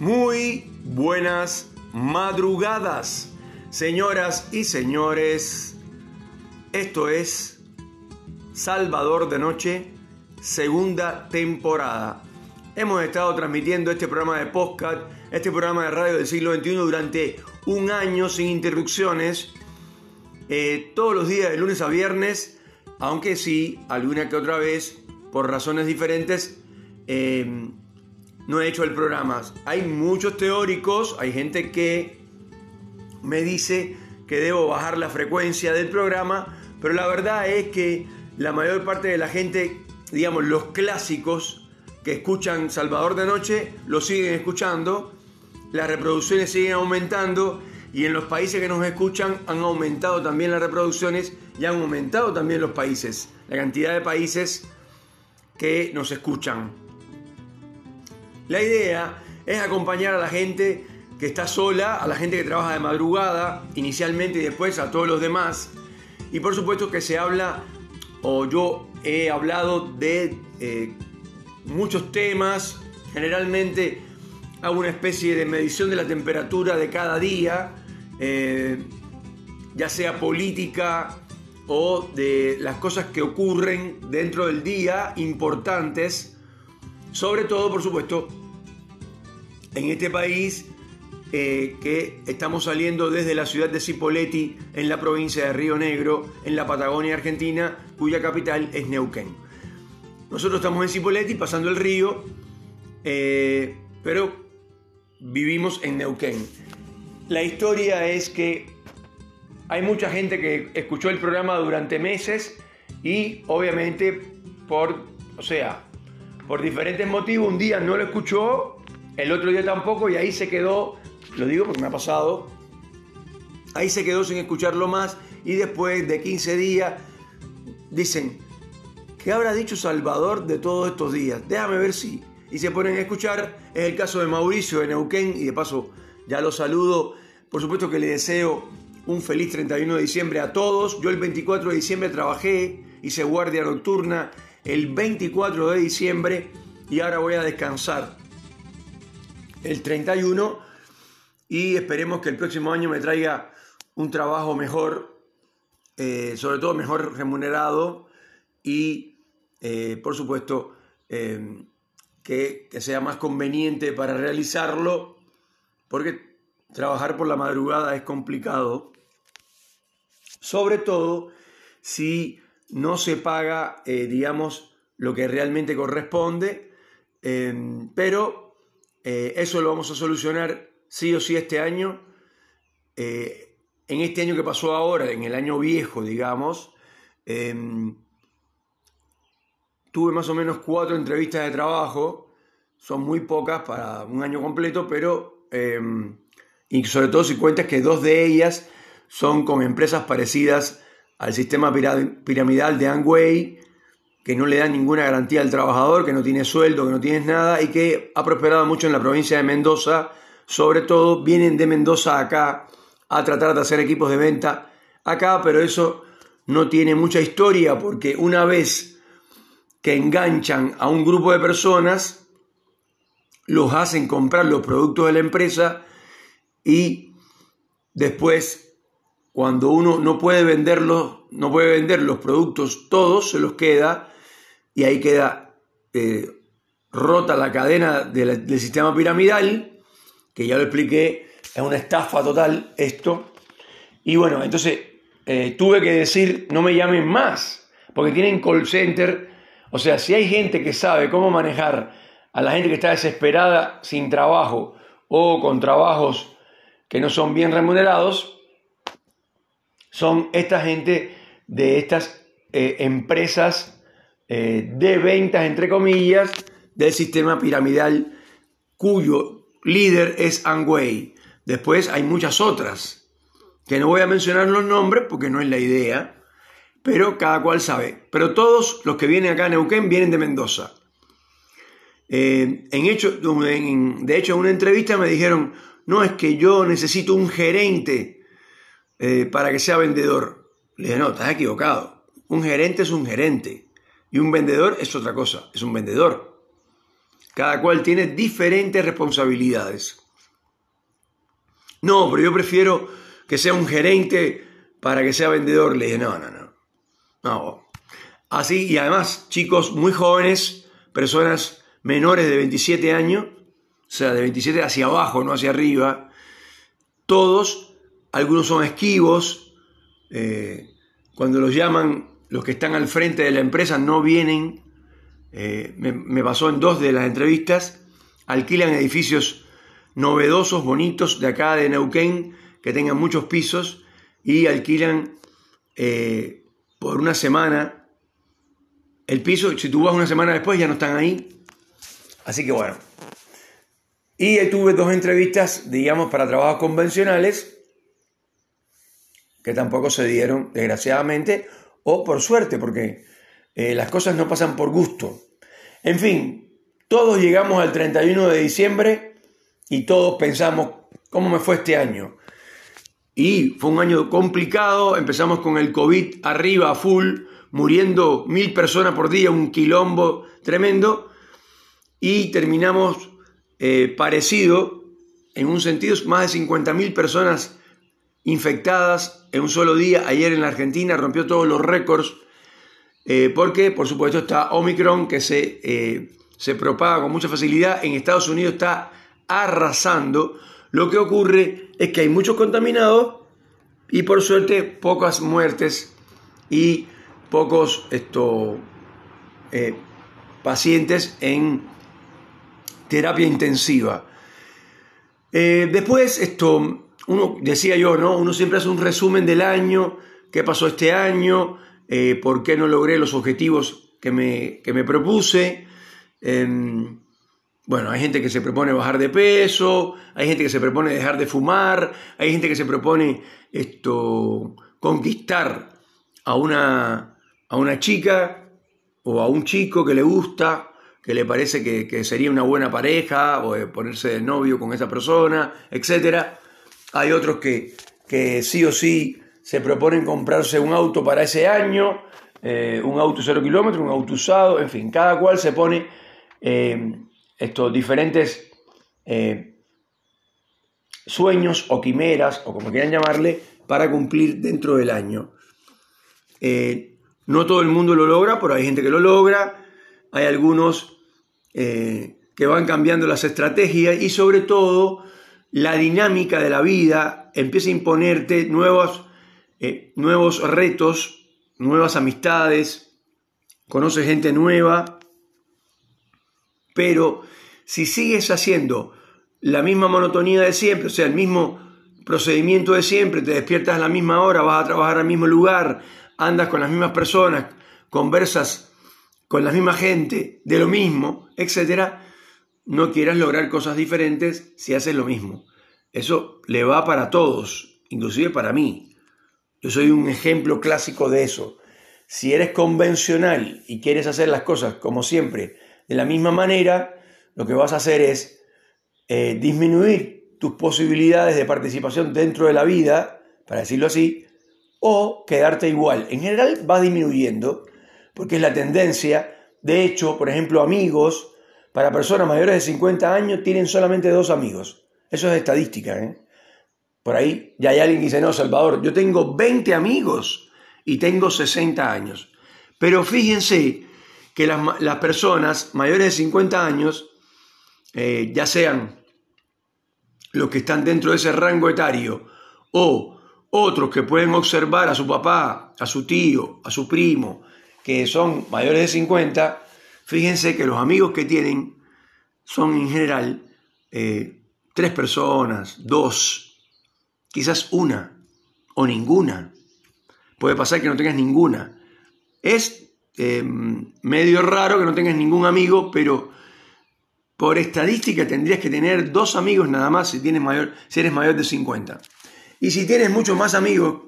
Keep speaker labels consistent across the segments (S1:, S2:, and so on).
S1: Muy buenas madrugadas, señoras y señores. Esto es Salvador de Noche, segunda temporada. Hemos estado transmitiendo este programa de podcast, este programa de radio del siglo XXI durante un año sin interrupciones, eh, todos los días de lunes a viernes, aunque sí, alguna que otra vez, por razones diferentes, eh, no he hecho el programa. Hay muchos teóricos, hay gente que me dice que debo bajar la frecuencia del programa, pero la verdad es que la mayor parte de la gente, digamos, los clásicos que escuchan Salvador de Noche, lo siguen escuchando, las reproducciones siguen aumentando y en los países que nos escuchan han aumentado también las reproducciones y han aumentado también los países, la cantidad de países que nos escuchan. La idea es acompañar a la gente que está sola, a la gente que trabaja de madrugada inicialmente y después a todos los demás. Y por supuesto que se habla, o yo he hablado de eh, muchos temas, generalmente hago una especie de medición de la temperatura de cada día, eh, ya sea política o de las cosas que ocurren dentro del día importantes sobre todo, por supuesto, en este país eh, que estamos saliendo desde la ciudad de Cipolletti, en la provincia de Río Negro, en la Patagonia Argentina, cuya capital es Neuquén. Nosotros estamos en Cipolletti, pasando el río, eh, pero vivimos en Neuquén. La historia es que hay mucha gente que escuchó el programa durante meses y obviamente por, o sea, por diferentes motivos, un día no lo escuchó, el otro día tampoco, y ahí se quedó, lo digo porque me ha pasado, ahí se quedó sin escucharlo más, y después de 15 días dicen, ¿qué habrá dicho Salvador de todos estos días? Déjame ver si. Y se ponen a escuchar, es el caso de Mauricio de Neuquén, y de paso ya lo saludo, por supuesto que le deseo un feliz 31 de diciembre a todos. Yo el 24 de diciembre trabajé, hice guardia nocturna el 24 de diciembre y ahora voy a descansar el 31 y esperemos que el próximo año me traiga un trabajo mejor, eh, sobre todo mejor remunerado y eh, por supuesto eh, que, que sea más conveniente para realizarlo porque trabajar por la madrugada es complicado, sobre todo si no se paga, eh, digamos, lo que realmente corresponde, em, pero eh, eso lo vamos a solucionar sí o sí este año. Eh, en este año que pasó ahora, en el año viejo, digamos, em, tuve más o menos cuatro entrevistas de trabajo, son muy pocas para un año completo, pero, em, y sobre todo si cuentas que dos de ellas son con empresas parecidas al sistema piramidal de Angway, que no le da ninguna garantía al trabajador, que no tiene sueldo, que no tiene nada y que ha prosperado mucho en la provincia de Mendoza. Sobre todo vienen de Mendoza acá a tratar de hacer equipos de venta acá, pero eso no tiene mucha historia porque una vez que enganchan a un grupo de personas, los hacen comprar los productos de la empresa y después cuando uno no puede venderlos, no puede vender los productos todos, se los queda y ahí queda eh, rota la cadena del sistema piramidal, que ya lo expliqué, es una estafa total esto. Y bueno, entonces eh, tuve que decir, no me llamen más, porque tienen call center. O sea, si hay gente que sabe cómo manejar a la gente que está desesperada sin trabajo o con trabajos que no son bien remunerados, son esta gente de estas eh, empresas eh, de ventas, entre comillas, del sistema piramidal cuyo líder es Angway. Después hay muchas otras, que no voy a mencionar los nombres porque no es la idea, pero cada cual sabe. Pero todos los que vienen acá a Neuquén vienen de Mendoza. Eh, en hecho, de hecho, en una entrevista me dijeron, no es que yo necesito un gerente eh, para que sea vendedor. Le dije, no, estás equivocado. Un gerente es un gerente y un vendedor es otra cosa, es un vendedor. Cada cual tiene diferentes responsabilidades. No, pero yo prefiero que sea un gerente para que sea vendedor. Le dije, no, no, no. No. Así, y además, chicos muy jóvenes, personas menores de 27 años, o sea, de 27 hacia abajo, no hacia arriba, todos, algunos son esquivos, eh, cuando los llaman, los que están al frente de la empresa no vienen, eh, me, pasó en dos de las entrevistas, alquilan edificios novedosos, bonitos, de acá de Neuquén, que tengan muchos pisos, y alquilan eh, por una semana el piso, si tú vas una semana después ya no están ahí. Así que bueno. Y tuve dos entrevistas, digamos, para trabajos convencionales, que tampoco se dieron, desgraciadamente, o por suerte, porque eh, las cosas no pasan por gusto. En fin, todos llegamos al 31 de diciembre y todos pensamos, ¿cómo me fue este año? Y fue un año complicado, empezamos con el COVID arriba a full, muriendo mil personas por día, un quilombo tremendo, y terminamos eh, parecido, en un sentido, más de 50.000 personas infectadas en un solo día. Ayer en la Argentina rompió todos los récords, eh, porque por supuesto está Omicron que se, eh, se propaga con mucha facilidad. En Estados Unidos está arrasando. Lo que ocurre es que hay muchos contaminados y por suerte pocas muertes y pocos esto, pacientes en terapia intensiva. después, esto, uno, decía yo, ¿no? Uno siempre hace un resumen del año, qué pasó este año, eh, por qué no logré los objetivos que me, me propuse. Em, bueno, hay gente que se propone bajar de peso, hay gente que se propone dejar de fumar, hay gente que se propone esto, conquistar a una, a una chica o a un chico que le gusta, que le parece que, que sería una buena pareja, o ponerse de novio con esa persona, etcétera hay otros que, sí o sí se proponen comprarse un auto para ese año, eh, un auto cero kilómetros, un auto usado, en fin, cada cual se pone eh, estos diferentes eh, sueños o quimeras, o como quieran llamarle, para cumplir dentro del año. no todo el mundo lo logra, pero hay gente que lo logra, hay algunos que van cambiando las estrategias y sobre todo la dinámica de la vida empieza a imponerte nuevos, eh, nuevos retos, nuevas amistades, conoces gente nueva, pero si sigues haciendo la misma monotonía de siempre, o sea, el mismo procedimiento de siempre, te despiertas a la misma hora, vas a trabajar al mismo lugar, andas con las mismas personas, conversas con la misma gente, de lo mismo, etcétera, no quieras lograr cosas diferentes si haces lo mismo. Eso le va para todos, inclusive para mí. Yo soy un ejemplo clásico de eso. Si eres convencional y quieres hacer las cosas como siempre, de la misma manera, lo que vas a hacer es eh, disminuir tus posibilidades de participación dentro de la vida, para decirlo así, o quedarte igual. En general va disminuyendo, porque es la tendencia. De hecho, por ejemplo, amigos, para personas mayores de 50 años tienen solamente dos amigos. Eso es estadística. ¿eh? Por ahí ya hay alguien que dice, no, Salvador, yo tengo 20 amigos y tengo 60 años. Pero fíjense que las, personas mayores de 50 años, eh, ya sean los que están dentro de ese rango etario o otros que pueden observar a su papá, a su tío, a su primo, que son mayores de 50, Fíjense que los amigos que tienen son en general eh, tres personas, dos, quizás una o ninguna. Puede pasar que no tengas ninguna. Es em, medio raro que no tengas ningún amigo, pero por estadística tendrías que tener dos amigos nada más si, tienes mayor, si eres mayor de 50. Y si tienes muchos más amigos,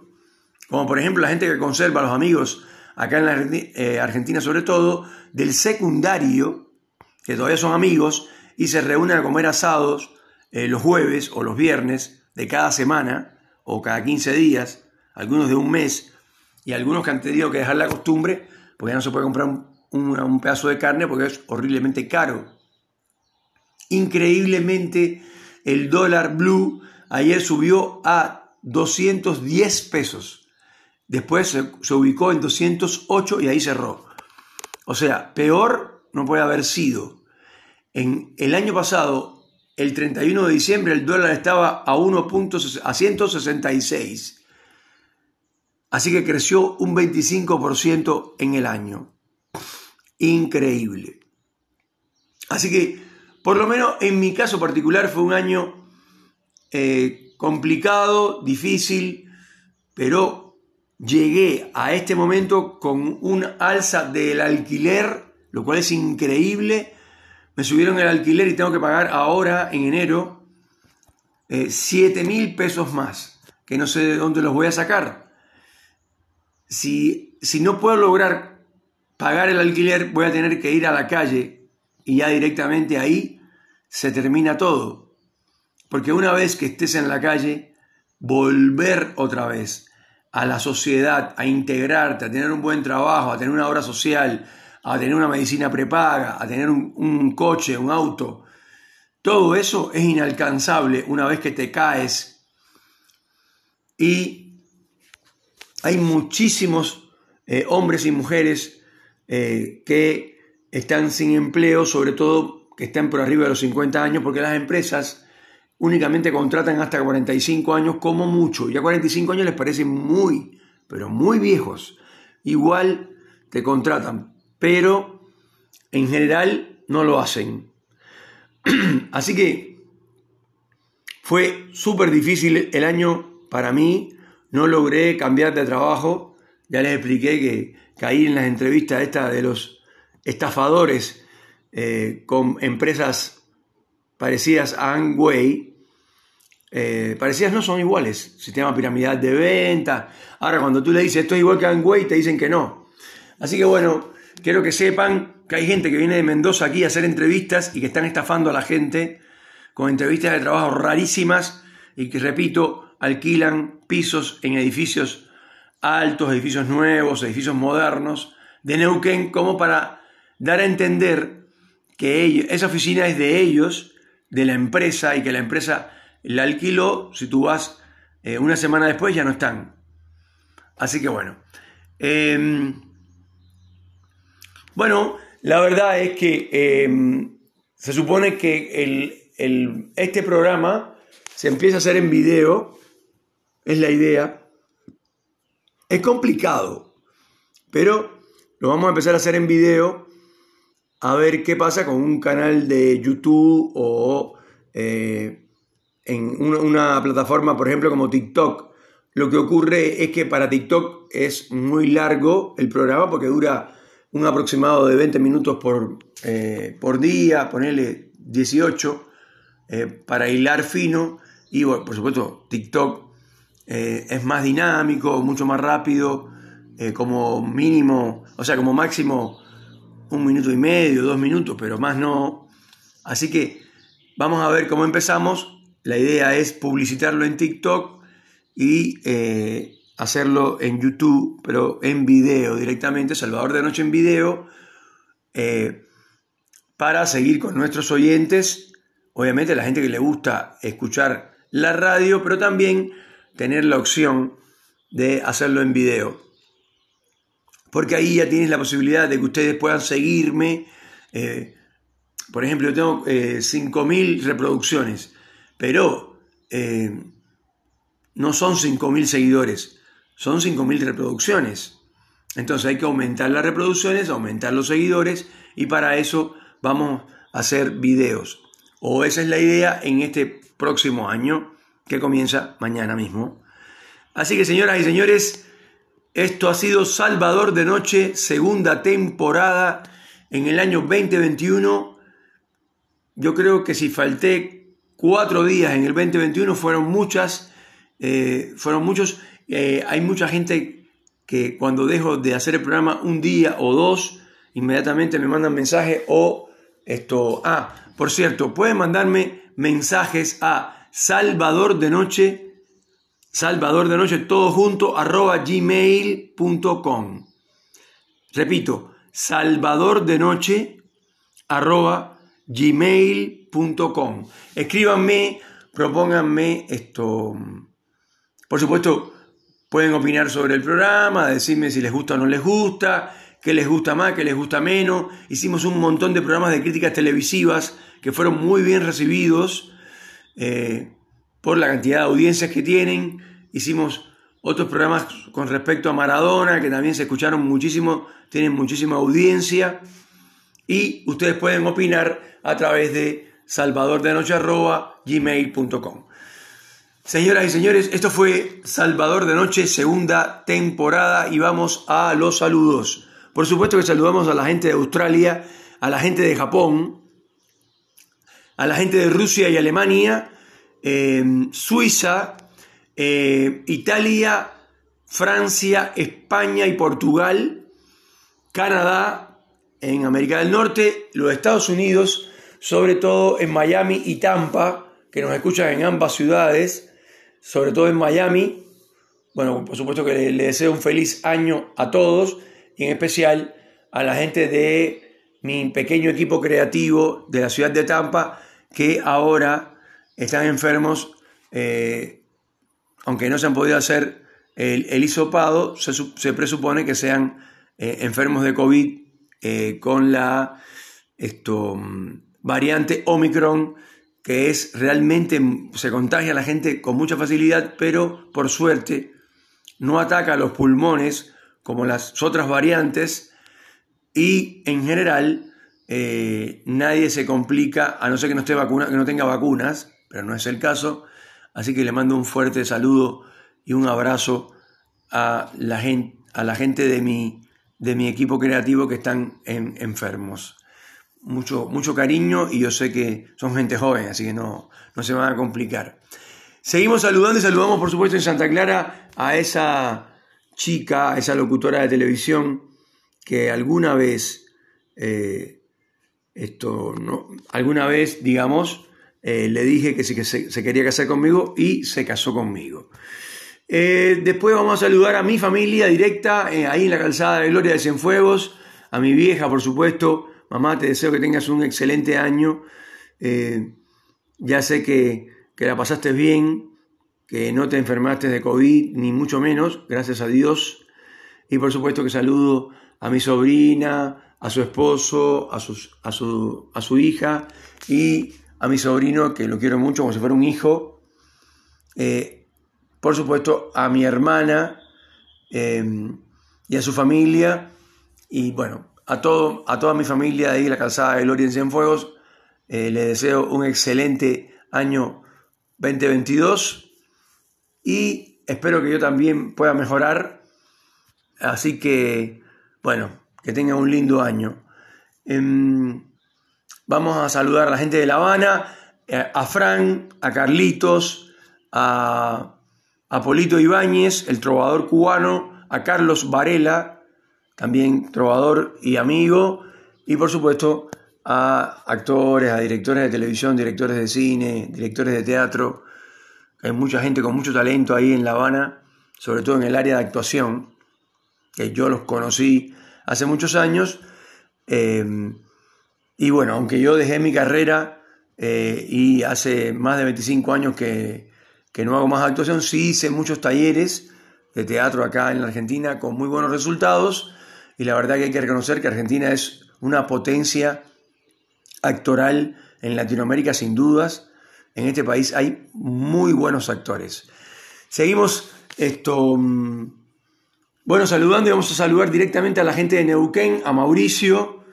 S1: como por ejemplo la gente que conserva los amigos acá en la eh, Argentina sobre todo, del secundario, que todavía son amigos, y se reúnen a comer asados eh, los jueves o los viernes de cada semana, o cada 15 días, algunos de un mes, y algunos que han tenido que dejar la costumbre, porque ya no se puede comprar un, un pedazo de carne porque es horriblemente caro. Increíblemente, el dólar blue ayer subió a 210 pesos. Después se, ubicó en 208 y ahí cerró. O sea, peor no puede haber sido. En el año pasado, el 31 de diciembre, el dólar estaba a, 1. a 166. Así que creció un 25% en el año. Increíble. Así que, por lo menos en mi caso particular, fue un año eh, complicado, difícil, pero llegué a este momento con un alza del alquiler, lo cual es increíble. Me subieron el alquiler y tengo que pagar ahora, en enero, 7 eh, mil pesos más, que no sé de dónde los voy a sacar si, si no puedo lograr pagar el alquiler, voy a tener que ir a la calle y ya directamente ahí se termina todo. Porque una vez que estés en la calle, volver otra vez a la sociedad, a integrarte, a tener un buen trabajo, a tener una obra social, a tener una medicina prepaga, a tener un, coche, un auto, todo eso es inalcanzable una vez que te caes. Y hay muchísimos eh, hombres y mujeres eh, que están sin empleo, sobre todo que están por arriba de los 50 años, porque las empresas únicamente contratan hasta 45 años como mucho. Ya 45 años les parecen muy, pero muy viejos. Igual te contratan, pero en general no lo hacen. Así que fue súper difícil el año para mí no logré cambiar de trabajo. Ya les expliqué que caí en las entrevistas estas de los estafadores eh, con empresas parecidas a Angway. Eh, parecidas no son iguales. Sistema piramidal de venta. Ahora, cuando tú le dices esto es igual que Angway, te dicen que no. Así que bueno, quiero que sepan que hay gente que viene de Mendoza aquí a hacer entrevistas y que están estafando a la gente con entrevistas de trabajo rarísimas y que, repito, alquilan pisos en edificios altos, edificios nuevos, edificios modernos de Neuquén, como para dar a entender que esa oficina es de ellos, de la empresa, y que la empresa la alquiló, si tú vas eh, una semana después ya no están. Así que bueno. Em, bueno, la verdad es que em, se supone que este programa se empieza a hacer en video es la idea. Es complicado, pero lo vamos a empezar a hacer en video a ver qué pasa con un canal de YouTube o eh, en una, plataforma, por ejemplo, como TikTok. Lo que ocurre es que para TikTok es muy largo el programa porque dura un aproximado de 20 minutos por, eh, por día, ponerle 18 eh, para hilar fino. Y por supuesto, TikTok es más dinámico, mucho más rápido, como mínimo, o sea, como máximo un minuto y medio, dos minutos, pero más no. Así que vamos a ver cómo empezamos. La idea es publicitarlo en TikTok y eh, hacerlo en YouTube, pero en video directamente, Salvador de Noche en video, para seguir con nuestros oyentes, obviamente la gente que le gusta escuchar la radio, pero también tener la opción de hacerlo en video. Porque ahí ya tienes la posibilidad de que ustedes puedan seguirme. Eh, por ejemplo, yo tengo 5.000 eh, reproducciones, pero eh, no son 5.000 seguidores, son 5.000 reproducciones. Entonces hay que aumentar las reproducciones, aumentar los seguidores y para eso vamos a hacer videos. O esa es la idea en este próximo año que comienza mañana mismo. Así que señoras y señores, esto ha sido Salvador de Noche, segunda temporada en el año 2021. Yo creo que si falté cuatro días en el 2021 fueron muchas, eh, fueron muchos. Eh, hay mucha gente que cuando dejo de hacer el programa un día o dos, inmediatamente me mandan mensaje o esto. Ah, por cierto, pueden mandarme mensajes a Salvador de Noche, Salvador de Noche, todo junto, arroba gmail.com. Repito, Salvador de Noche, arroba gmail.com. Escríbanme, propónganme esto. Por supuesto, pueden opinar sobre el programa, decirme si les gusta o no les gusta, qué les gusta más, qué les gusta menos. Hicimos un montón de programas de críticas televisivas que fueron muy bien recibidos eh, por la cantidad de audiencias que tienen. Hicimos otros programas con respecto a Maradona que también se escucharon muchísimo, tienen muchísima audiencia. Y ustedes pueden opinar a través de salvadordenoche.gmail.com. Señoras y señores, esto fue Salvador de Noche, segunda temporada, y vamos a los saludos. Por supuesto que saludamos a la gente de Australia, a la gente de Japón, a la gente de Rusia y Alemania, em, Suiza, eh, Italia, Francia, España y Portugal, Canadá, en América del Norte, los Estados Unidos, sobre todo en Miami y Tampa, que nos escuchan en ambas ciudades, sobre todo en Miami. Bueno, por supuesto que le, deseo un feliz año a todos y en especial a la gente de mi pequeño equipo creativo de la ciudad de Tampa que ahora están enfermos, eh, aunque no se han podido hacer el, el hisopado, se, presupone que sean eh, enfermos de COVID eh, con la esto, variante Omicron que es realmente, se contagia a la gente con mucha facilidad, pero por suerte no ataca a los pulmones como las otras variantes y en general nadie se complica a no ser que no, esté vacuna, que no tenga vacunas, no es el caso. Así que le mando un fuerte saludo y un abrazo a la gente, a la gente de, mi, de mi equipo creativo que están enfermos mucho, mucho cariño y yo sé que son gente joven, así que no, no se van a complicar. Seguimos saludando y saludamos por supuesto en Santa Clara a esa chica, a esa locutora de televisión que alguna vez, eh, esto, no, alguna vez, digamos, eh, le dije que, sí, que se, quería casar conmigo y se casó conmigo. Eh, después vamos a saludar a mi familia directa, ahí en la calzada de Gloria de Cienfuegos, a mi vieja, por supuesto, Mamá, te deseo que tengas un excelente año. Eh, ya sé que, la pasaste bien, que no te enfermaste de COVID, ni mucho menos, gracias a Dios. Y por supuesto que saludo a mi sobrina, a su esposo, a, sus, a, su, a su hija y a mi sobrino, que lo quiero mucho como si fuera un hijo. Eh, por supuesto a mi hermana eh, y a su familia. Y bueno, a, todo, a toda mi familia de ahí, la calzada de Gloria en Cienfuegos, eh, les deseo un excelente año 2022 y espero que yo también pueda mejorar. Así que, bueno, que tenga un lindo año. Vamos a saludar a la gente de La Habana, eh, a Fran, a Carlitos, a, a Polito Ibáñez, el trovador cubano, a Carlos Varela, también trovador y amigo, y por supuesto a actores, a directores de televisión, directores de cine, directores de teatro. Hay mucha gente con mucho talento ahí en La Habana, sobre todo en el área de actuación, que yo los conocí hace muchos años. Eh, y bueno, aunque yo dejé mi carrera eh, y hace más de 25 años que, que no hago más actuación, sí hice muchos talleres de teatro acá en la Argentina con muy buenos resultados y la verdad que hay que reconocer que Argentina es una potencia actoral en Latinoamérica sin dudas. En este país hay muy buenos actores. Seguimos esto, mm, bueno, saludando y vamos a saludar directamente a la gente de Neuquén, a Mauricio.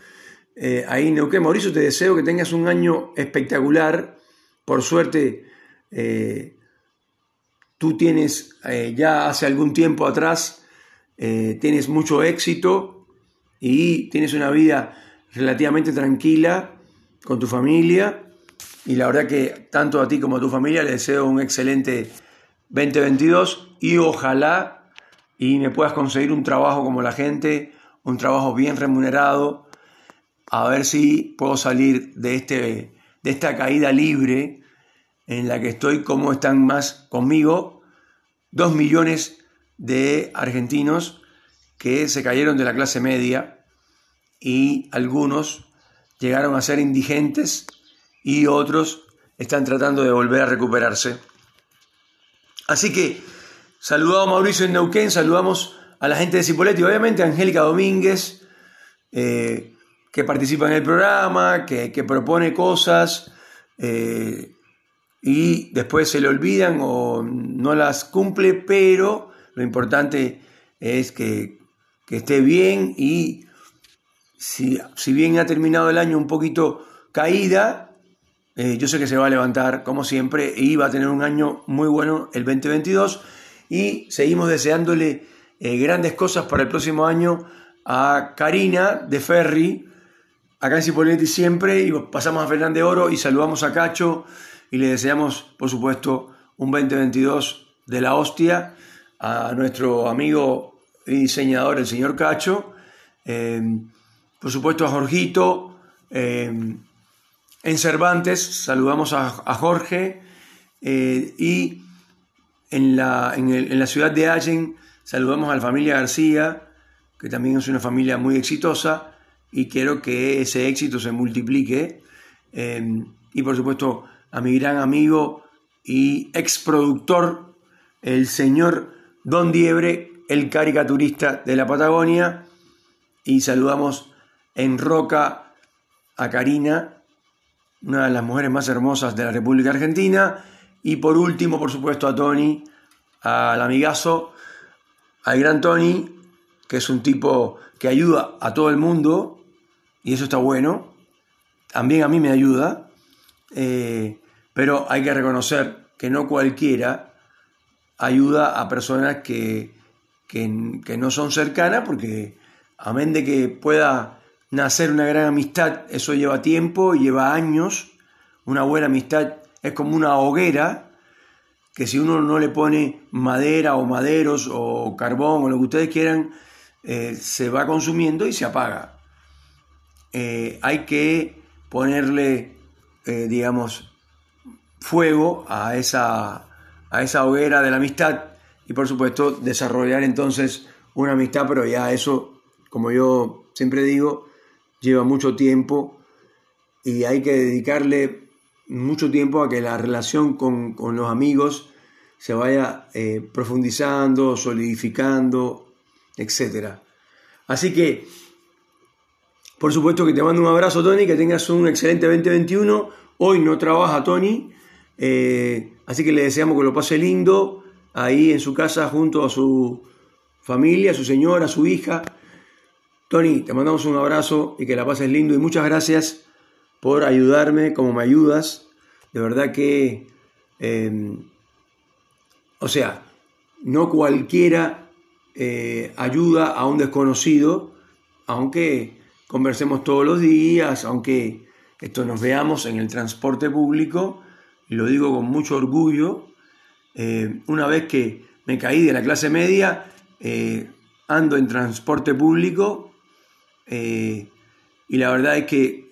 S1: Eh, ahí Neuquén, Mauricio, te deseo que tengas un año espectacular. Por suerte, eh, tú tienes eh, ya hace algún tiempo atrás tienes mucho éxito y tienes una vida relativamente tranquila con tu familia. Y la verdad que tanto a ti como a tu familia les deseo un excelente 2022 y ojalá y me puedas conseguir un trabajo como la gente, un trabajo bien remunerado, a ver si puedo salir de, este, de esta caída libre en la que estoy, como están más conmigo, dos millones de argentinos que se cayeron de la clase media y algunos llegaron a ser indigentes y otros están tratando de volver a recuperarse. Así que saludamos a Mauricio en Neuquén, saludamos a la gente de Cipoletti, obviamente a Angélica Domínguez, eh, que participa en el programa, que, propone cosas eh, y después se le olvidan o no las cumple, pero lo importante es que, esté bien y si, si, bien ha terminado el año un poquito caída, eh, yo sé que se va a levantar como siempre y va a tener un año muy bueno el 2022 y seguimos deseándole eh, grandes cosas para el próximo año a Karina de Ferry, acá en Cipoletti siempre, y pasamos a Fernández Oro y saludamos a Cacho y le deseamos, por supuesto, un 2022 de la hostia a nuestro amigo y diseñador, el señor Cacho, eh, por supuesto a Jorgito, en Cervantes saludamos a, Jorge eh, y en la, en, la, ciudad de Allen saludamos a la familia García, que también es una familia muy exitosa y quiero que ese éxito se multiplique. Em, y por supuesto a mi gran amigo y ex productor, el señor Don Diebre, el caricaturista de la Patagonia. Y saludamos en Roca a Karina, una de las mujeres más hermosas de la República Argentina. Y por último, por supuesto, a Tony, al amigazo, al gran Tony, que es un tipo que ayuda a todo el mundo, y eso está bueno. También a mí me ayuda, eh, pero hay que reconocer que no cualquiera ayuda a personas que, que, que no son cercanas, porque amén de que pueda nacer una gran amistad, eso lleva tiempo, lleva años. Una buena amistad es como una hoguera que si uno no le pone madera o maderos o carbón o lo que ustedes quieran, eh, se va consumiendo y se apaga. Eh, hay que ponerle, eh, digamos, fuego a esa, a esa hoguera de la amistad y por supuesto desarrollar entonces una amistad, pero ya eso, como yo siempre digo, lleva mucho tiempo y hay que dedicarle mucho tiempo a que la relación con, los amigos se vaya eh, profundizando, solidificando, etc. Así que, por supuesto que te mando un abrazo, Tony, que tengas un excelente 2021. Hoy no trabaja Tony, eh, así que le deseamos que lo pase lindo ahí en su casa junto a su familia, a su señora, a su hija Tony, te mandamos un abrazo y que la pases lindo y muchas gracias por ayudarme como me ayudas. De verdad que, em, o sea, no cualquiera eh, ayuda a un desconocido, aunque conversemos todos los días, aunque esto nos veamos en el transporte público, y lo digo con mucho orgullo, eh, una vez que me caí de la clase media, eh, ando en transporte público eh, y la verdad es que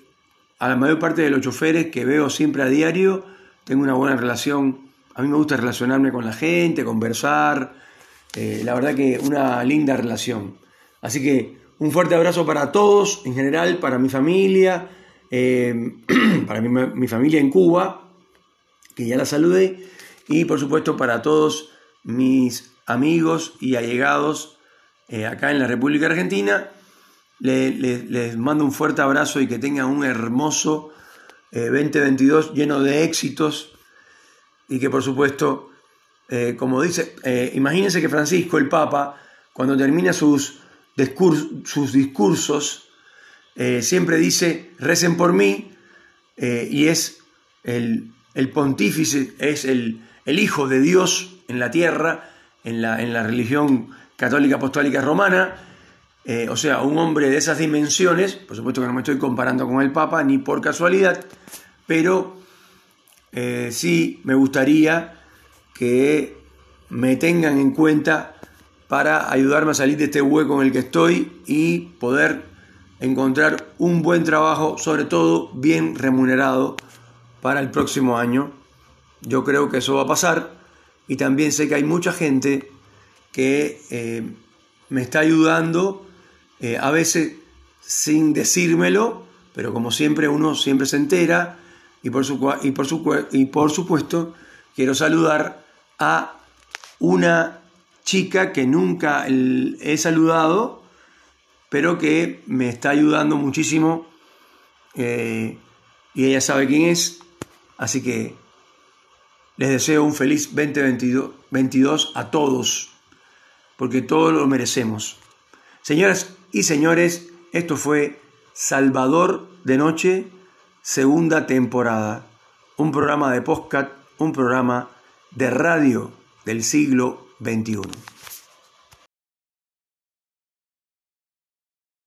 S1: a la mayor parte de los choferes que veo siempre a diario, tengo una buena relación. A mí me gusta relacionarme con la gente, conversar. La verdad que una linda relación. Así que un fuerte abrazo para todos, en general, para mi familia, eh, para mi, familia en Cuba, que ya la saludé, y por supuesto para todos mis amigos y allegados acá en la República Argentina. Les mando un fuerte abrazo y que tengan un hermoso 2022 eh, lleno de éxitos y que por supuesto, eh, como dice, eh, imagínense que Francisco, el Papa, cuando termina sus, sus discursos, siempre dice, recen por mí, y es el, pontífice, es el, Hijo de Dios en la tierra, en la, en la religión católica apostólica romana, eh, o sea, un hombre de esas dimensiones, por supuesto que no me estoy comparando con el Papa, ni por casualidad, pero eh, sí me gustaría que me tengan en cuenta para ayudarme a salir de este hueco en el que estoy y poder encontrar un buen trabajo, sobre todo bien remunerado para el próximo año. Yo creo que eso va a pasar y también sé que hay mucha gente que eh, me está ayudando eh, a veces sin decírmelo, pero como siempre uno siempre se entera Y por, y por, y por supuesto, quiero saludar a una chica que nunca he saludado, pero que me está ayudando muchísimo. Eh, y ella sabe quién es. Así que les deseo un feliz 2022 a todos, porque todos lo merecemos. Señoras y señores, esto fue Salvador de Noche, segunda temporada. Un programa de podcast, un programa de radio del siglo XXI.